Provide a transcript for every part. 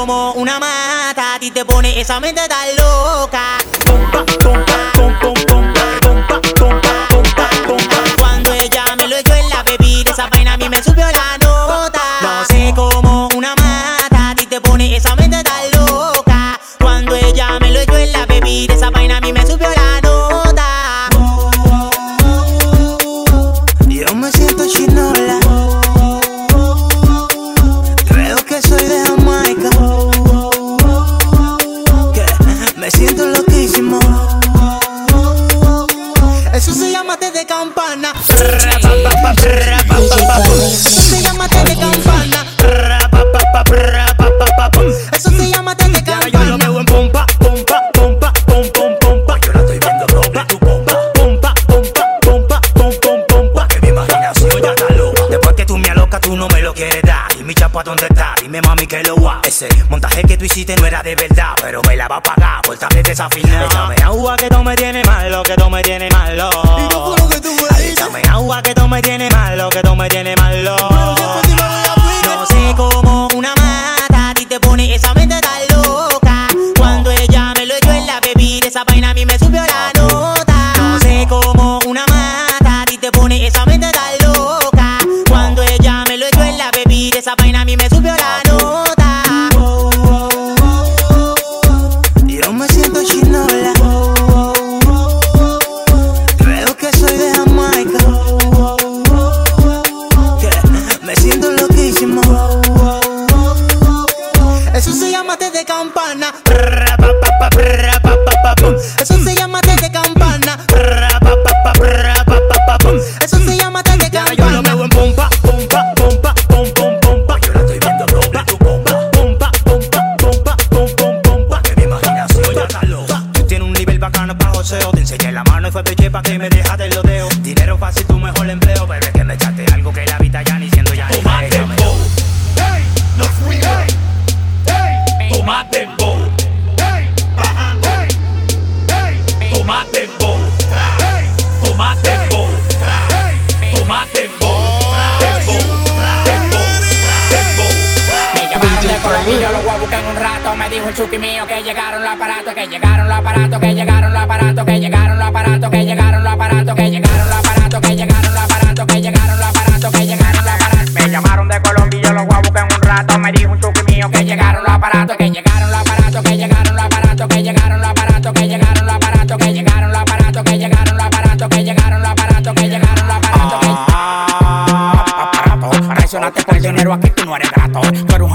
como una mata, a ti te pone esa mente tan loca. De campana. Eso se llama té de campana. Eso se llama té de ahora yo lo campana. veo en pompa, pompa, pompa, pom, pom, pompa. Yo la estoy viendo doble, tu pompa, pompa, pompa, pompa, pom, pom, pompa. Que mi imaginación ya está loca. Después que tú me alocas, tú no me lo quieres dar. Y mi chapa, ¿dónde está? Dime, mami, que lo va. Ese montaje que tú hiciste no era de verdad, pero me la va a pagar por estar desafinado. Échame agua que tú me tienes malo, que tú me tienes malo.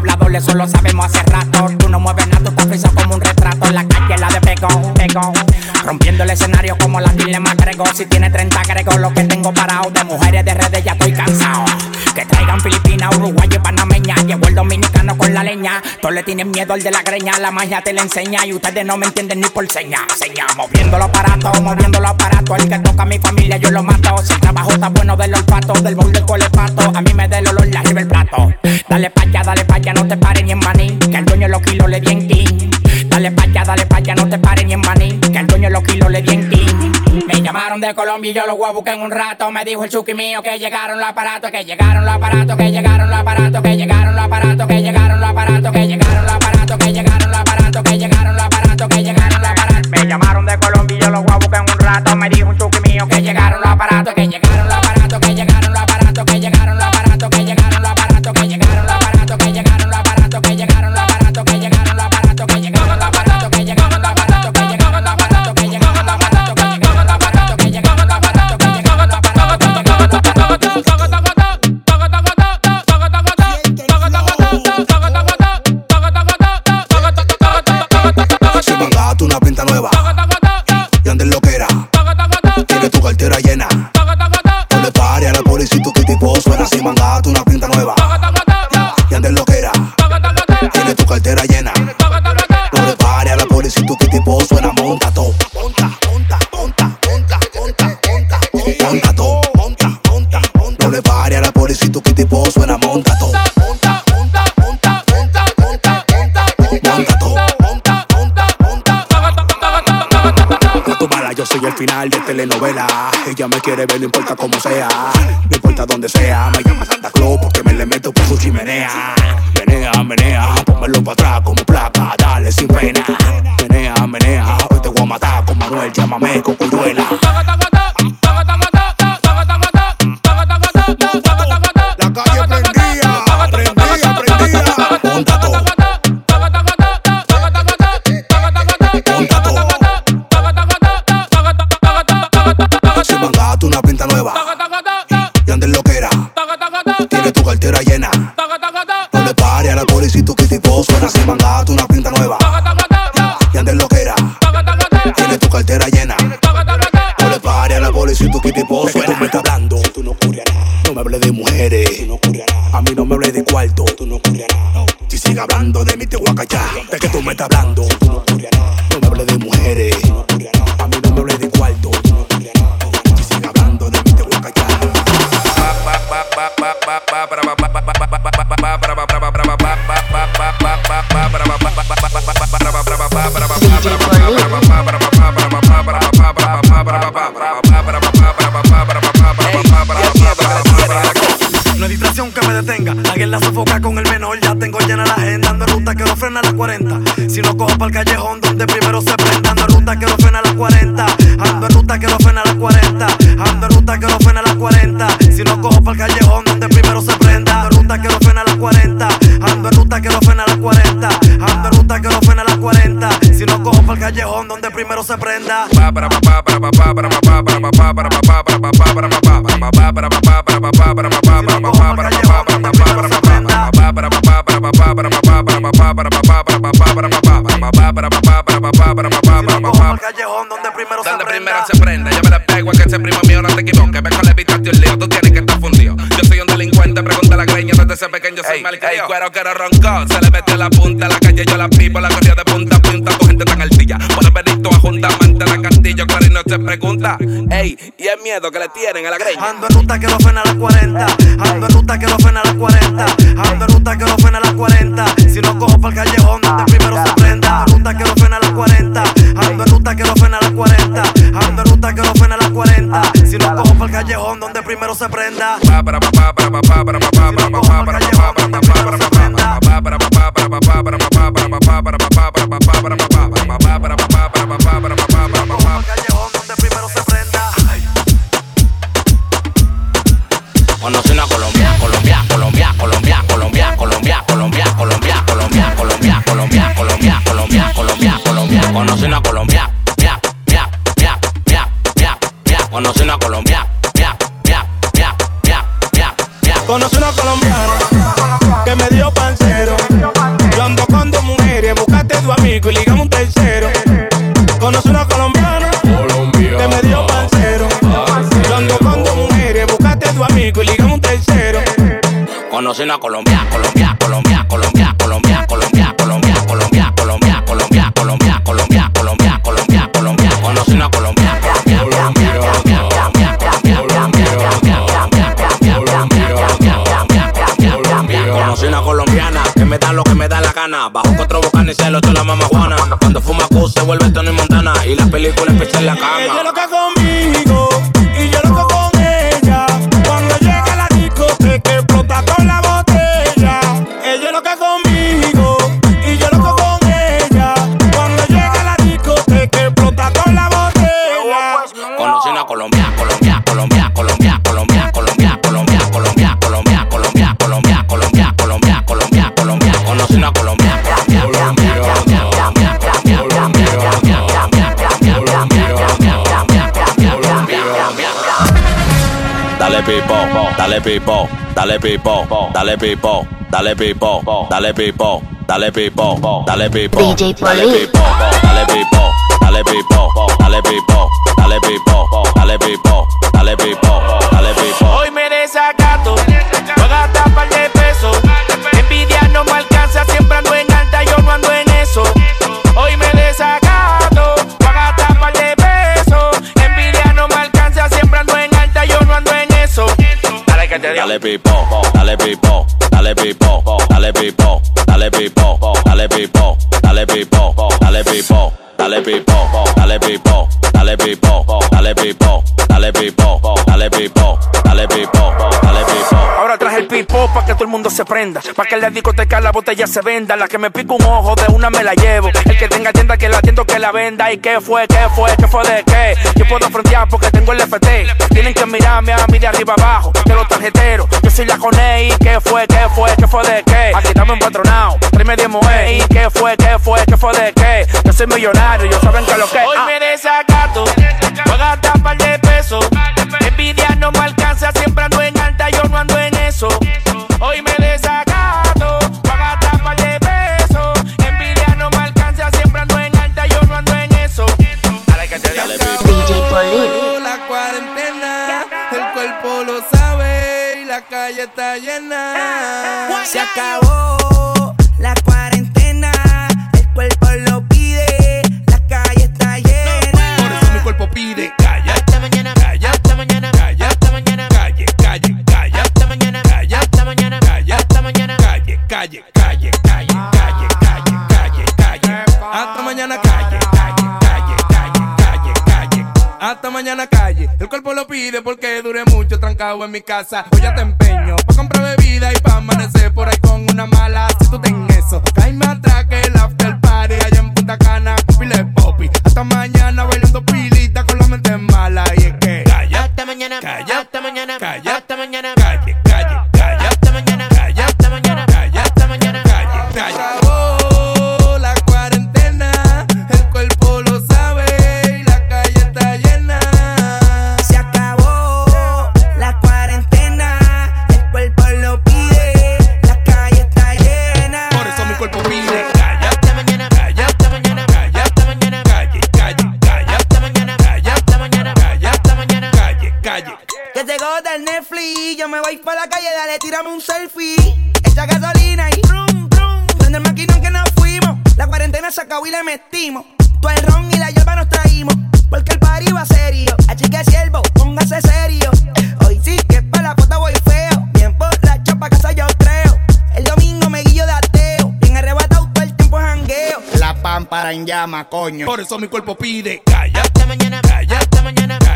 Tú eres un hablador, eso lo sabemos hace rato. Tú no mueves nada, tú estás frisado como un retrato. En la calle la de pegón. Rompiendo el escenario como la Dile Magrego. Si tiene 30 agrego lo que tengo parado. De mujeres de redes ya estoy cansado. Que traigan Filipinas, Uruguay leña. Todos le tienen miedo al de la greña. La magia te la enseña y ustedes no me entienden ni por seña. Seña, moviendo los aparatos, moviendo los aparatos. El que toca a mi familia yo lo mato. Si el trabajo está bueno del olfato, del bol del colepato. A mí me da el olor, la arriba el plato. Dale pa' allá, dale pa' allá, no te pares ni en maní. Que el dueño de los kilos le di en king. Dale pa' allá, dale pa' allá, no te pares ni en maní. Los kilos le di en king. Me llamaron de Colombia y yo los voy a en un rato. Me dijo el chuki mío que llegaron los aparatos, que llegaron los aparatos, que llegaron los aparatos, que llegaron los aparatos, que llegaron los aparatos, que llegaron los aparatos, que llegaron Ella me quiere ver, no importa cómo sea, no importa dónde sea. ventas detenga. La sofoca con el menor. Ya tengo llena la agenda. Ando en ruta que no frena a las 40. Si no cojo para el callejón donde primero se prenda. Ando en ruta que no frena a las 40. Ando en ruta que no frena a las 40. Ando en ruta que no frena a las 40. Si no cojo para el callejón donde primero se prenda. Ando en ruta que no frena a las 40. Ando en ruta que no frena a las 40. Ando en ruta que no frena a las 40. Si no cojo para el callejón donde primero se prenda. Soy mal Ey, cuero que no roncó, se le metió la punta a la calle, yo la pipo, la corría de punta a punta, tu gente tan altilla. Pone perrito a junta, amante la cantillo, claro y no se pregunta. Ey, y el miedo que le tienen a la greña. Ando en ruta que no frena a las 40. Ando en ruta que no frena a las 40. Ando en ruta que no frena a las 40. Si no cojo para el callejón donde primero se prenda. Ando en ruta que no frena a las 40. Ando en ruta que no frena a las 40. Ando en ruta que no frena a las 40. Si no cojo para el callejón donde primero se prenda. Para babá, babá, babá, una Colombia, Colombia, Colombia, Colombia, Colombia, Colombia, Colombia, Colombia, Colombia, Colombia, Colombia, Colombia, Colombia, Colombia, Colombia. Conocí una Colombia, Colombia, Colombia, Colombia, Colombia. Conocí una colombiana que me da lo que me da la gana. Bajo cuatro bocanes y se lo la mamá Juana. Cuando fuma Q se vuelve Tony Montana y la película empieza en la cama. Dale pipo, dale pipo, dale pipo, dale pipo, dale pipo, dale pipo, dale pipo, dale pipo, DJ dale pipo, dale pipo, dale pipo, dale pipo, dale pipo, dale pipo, dale pipo, dale pipo. Hoy me interior. Dale pipo, dale pipo, dale pipo, dale pipo, dale pipo, dale pipo, dale pipo, dale pipo, dale pipo, dale pipo, dale pipo, dale pipo, dale pipo, dale pipo pa' que todo el mundo se prenda. Pa' que la discoteca la botella se venda. La que me pica un ojo, de una me la llevo. El que tenga tienda, que la atiendo, que la venda. ¿Y qué fue, qué fue, qué fue de qué? Yo puedo frontear porque tengo el FT. Tienen que mirarme a mí de arriba abajo. Que los tarjeteros, yo soy la coné. ¿Y qué fue, qué fue, qué fue de qué? Aquí estamos empatronado, tráeme 10 mujeres. ¿Y qué fue, qué fue, qué fue de qué? Yo soy millonario, ellos saben que lo que. Hoy ah. me desacato, voy a gastar par de pesos. Envidia no me alcanza, siempre ando en alta, yo no ando en eso. Hoy me desacato, van a tapar de peso. Envidia no me alcanza, siempre ando en alta, yo no ando en eso. Dale que te Dale, La cuarentena, el cuerpo lo sabe y la calle está llena. Se acabó. porque dure mucho trancado en mi casa. Hoy ya te empeño pa' comprar bebida y pa' amanecer por ahí con una mala. Si tú ten eso, caíme atrás que llama, coño. Por eso mi cuerpo pide, calla, hasta mañana, calla, hasta mañana.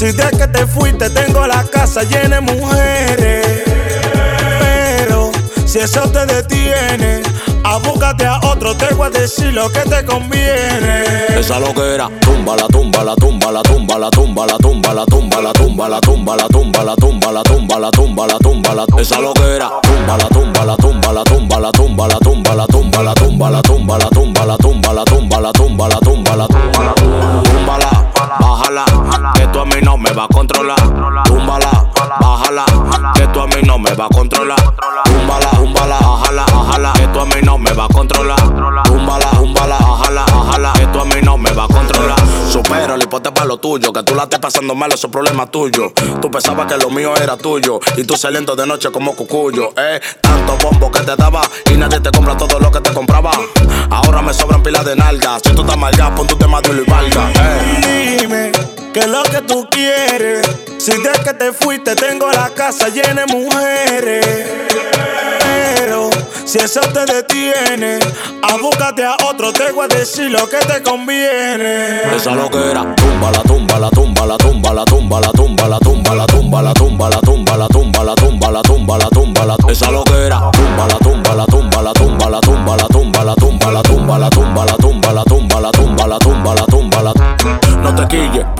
Si de que te fuiste tengo la casa llena de mujeres. Pero si eso te detiene, abúcate a otro, te voy a decir lo que te conviene. Esa loquera, tumba la tumba la tumba la tumba la tumba la tumba la tumba la tumba la tumba la tumba la tumba la tumba la tumba la tumba la esa loquera, tumba la tumba la tumba la tumba la tumba la tumba la tumba la tumba la tumba la tumba la tumba la tumba la tumba la tumba la tumba la túmbala, bájala, que tú a mí no me va a controlar. Mí no me va a controlar. Túmbala, bájala, bájala, que tú a mí no me va a controlar. Túmbala, bájala, bájala, que tú a mí no me va a controlar. Supera el hipote para lo tuyo, que tú la estés pasando mal, eso es problema tuyo. Tú pensabas que lo mío era tuyo y tú saliendo de noche como cucuyo, eh. Tanto bombo que te daba y nadie te compra todo lo que te compraba. Ahora me sobran pilas de nalgas. Si tú estás mal, pon tu tema de y valga, eh. Dime qué es lo que tú quieres. Si de que te fuiste tengo la casa llena de mujeres. Pero si eso te detiene, abúcate a otro, te voy a decir lo que te conviene. Esa loquera, tumba la tumba la tumba la tumba la tumba la tumba la tumba la tumba la tumba la tumba la tumba la tumba la tumba la tumba la esa loquera, tumba la tumba la tumba la tumba la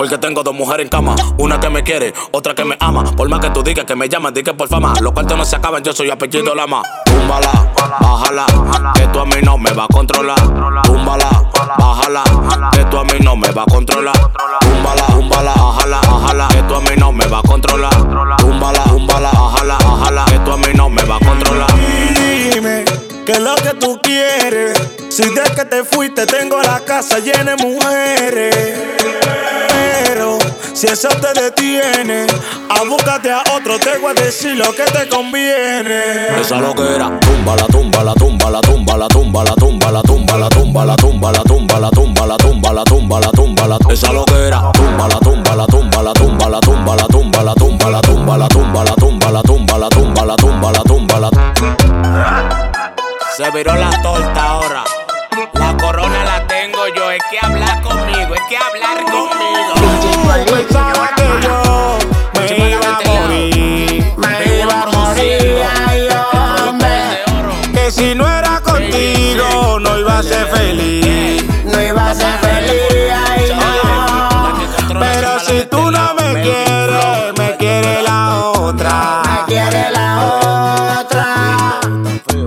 porque tengo dos mujeres en cama. Una que me quiere, otra que me ama. Por más que tú digas que me llaman, di que por fama. Los cuartos no se acaban, yo soy apellido Lama. Túmbala, bájala, que tú a mí no me va a controlar. Túmbala, bájala, que tú a mí no me va a controlar. Túmbala, túmbala, bájala, bájala, que tú a mí no me va a controlar. Túmbala, túmbala, bájala, bájala, que tú a mí no me va a controlar. Dime qué es lo que tú quieres. Si de que te fuiste tengo la casa llena de mujeres. Si eso te detiene, abúcate a otro, te voy a decir lo que te conviene. Esa loquera, tumba la tumba la tumba la tumba la tumba la tumba la tumba la tumba la tumba la tumba la tumba la tumba la tumba la tumba la esa loquera, tumba la tumba la tumba la tumba la tumba la tumba la tumba la tumba la tumba la tumba la tumba la tumba la tumba la tumba la Se viró la torta ahora. Feliz, no iba a ser feliz, ay no. Pero si tú no me quieres, me quiere la otra, me quiere la otra.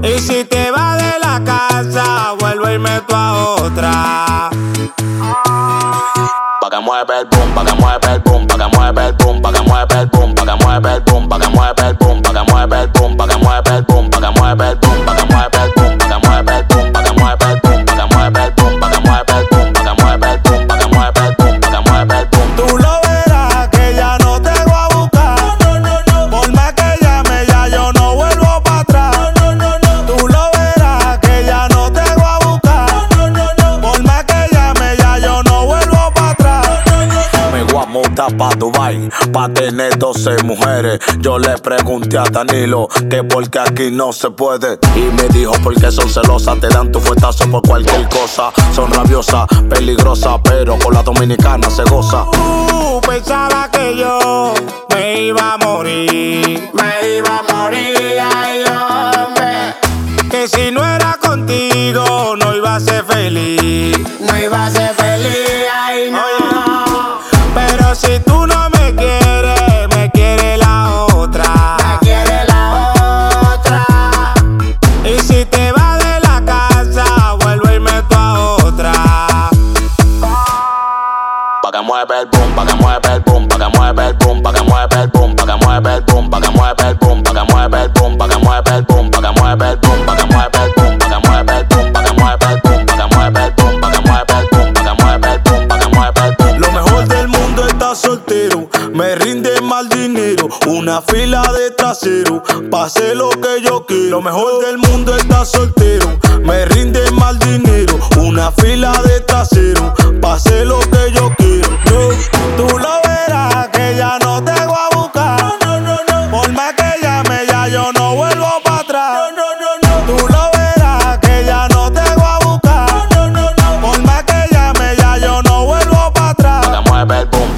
Y si te vas de la casa, vuelvo y meto a otra. Pa' que mueve el boom, pa' que mueve el boom, pa' que mueve el boom, pa' que mueve el boom, pa' que mueve el boom, pa' que mueve el boom, pa' que mueve el boom, pa' que mueve el boom, pa' que mueve el boom, pa' que mueve el pa' Dubai, pa' tener 12 mujeres. Yo le pregunté a Danilo que porque aquí no se puede. Y me dijo porque son celosas, te dan tu fuetazo por cualquier cosa. Son rabiosas, peligrosas, pero con la dominicana se goza. Tú pensaba que yo me iba a morir, me iba a morir, ay hombre. Que si no era contigo no iba a ser feliz, no iba a ser si tú no me quieres, me quiere la otra, me quiere la otra. Y si te vas de la casa, vuelvo y meto a otra. Pa' que mueve el boom, pa' que mueve el boom, pa' que mueve el boom, pa' que mueve el boom, pa' que mueve el boom, pa' que mueve el boom, pa' que mueve el boom, pa' que mueve el boom, pa' que mueve una fila de trasero, pase lo que yo quiero. Lo mejor del mundo está soltero, me rinde mal dinero, una fila de trasero, pase lo que yo quiero.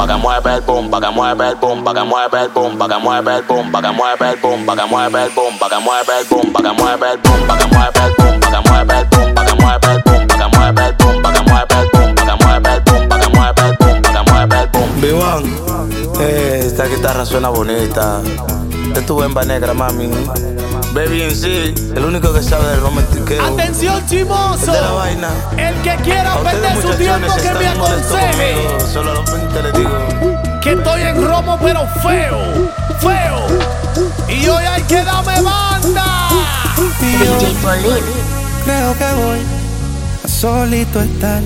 Pa' que mueve el boom, pa' que mueve el boom, pa' que mueve el boom, pa' que mueve el boom, pa' que mueve el boom, pa' que mueve el boom, pa' que mueve el boom, pa' que mueve el boom, pa' que mueve el boom, pa' que mueve el eh, esta guitarra suena bonita. Es tu negra, mami. Baby en sí, el único que sabe del romantiqueo. Atención, chimoso. De la vaina. El que quiera perder su tiempo, que me aconseje. conmigo. Solo a los 20 les digo. Que estoy en romo, pero feo, feo. Y hoy hay que darme banda. Creo que voy a solito estar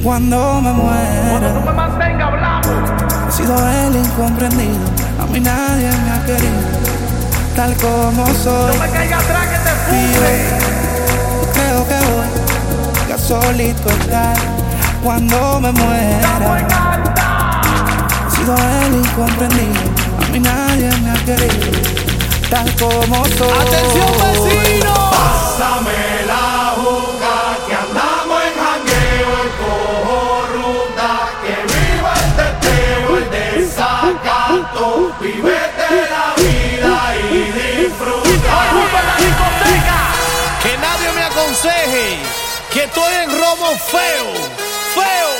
cuando me muera. me mantenga hablando. He sido el incomprendido, a mí nadie me ha querido, tal como soy. No me caiga atrás que te yo creo que voy a solito estar cuando me muera. He sido el incomprendido, a mí nadie me ha querido, tal como soy. Atención, vecino. Pásame la juca que estoy en feo, feo, feo.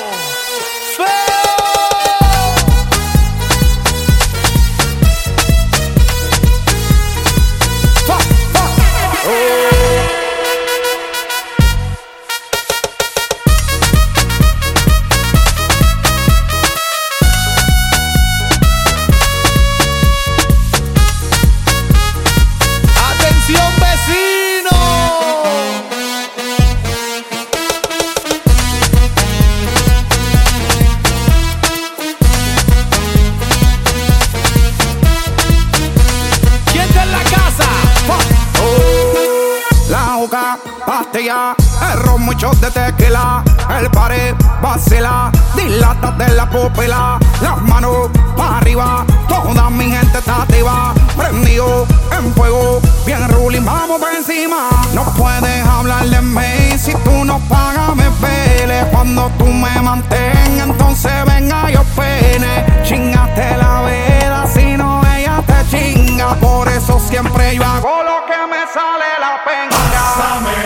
Vamos por encima. No puedes hablar de mí si tú no pagas, me pele. Cuando tú me mantengas, entonces venga yo pene. Chingaste la vela, si no ella te chinga, por eso siempre yo hago lo que me sale la penga. Pásame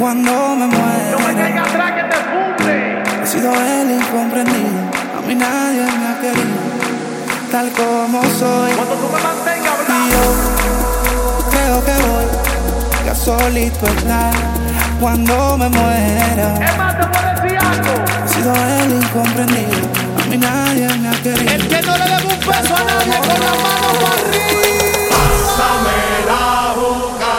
cuando me muera. No me caiga atrás que te cumple. He sido el incomprendido, a mí nadie me ha querido, tal como soy. Cuando tú me mantengas Y yo creo que voy ya solito estar cuando me muera. Es más, te decir algo. He sido el incomprendido, a mí nadie me ha querido. El que no le debo un peso a nadie con la mano para arriba. Pásame la boca.